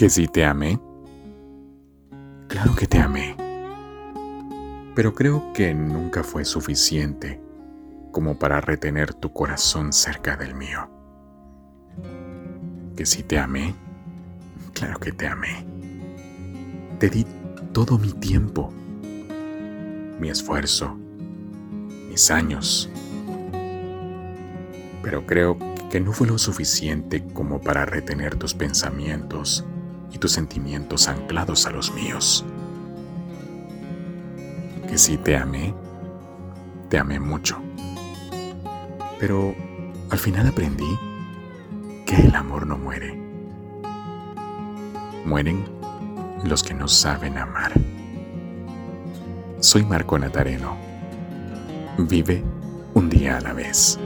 ¿Que sí te amé? Claro que te amé. Pero creo que nunca fue suficiente como para retener tu corazón cerca del mío. ¿Que sí te amé? Claro que te amé. Te di todo mi tiempo, mi esfuerzo, mis años. Pero creo que no fue lo suficiente como para retener tus pensamientos y tus sentimientos anclados a los míos. Que si te amé, te amé mucho. Pero al final aprendí que el amor no muere. Mueren los que no saben amar. Soy Marco Natareno. Vive un día a la vez.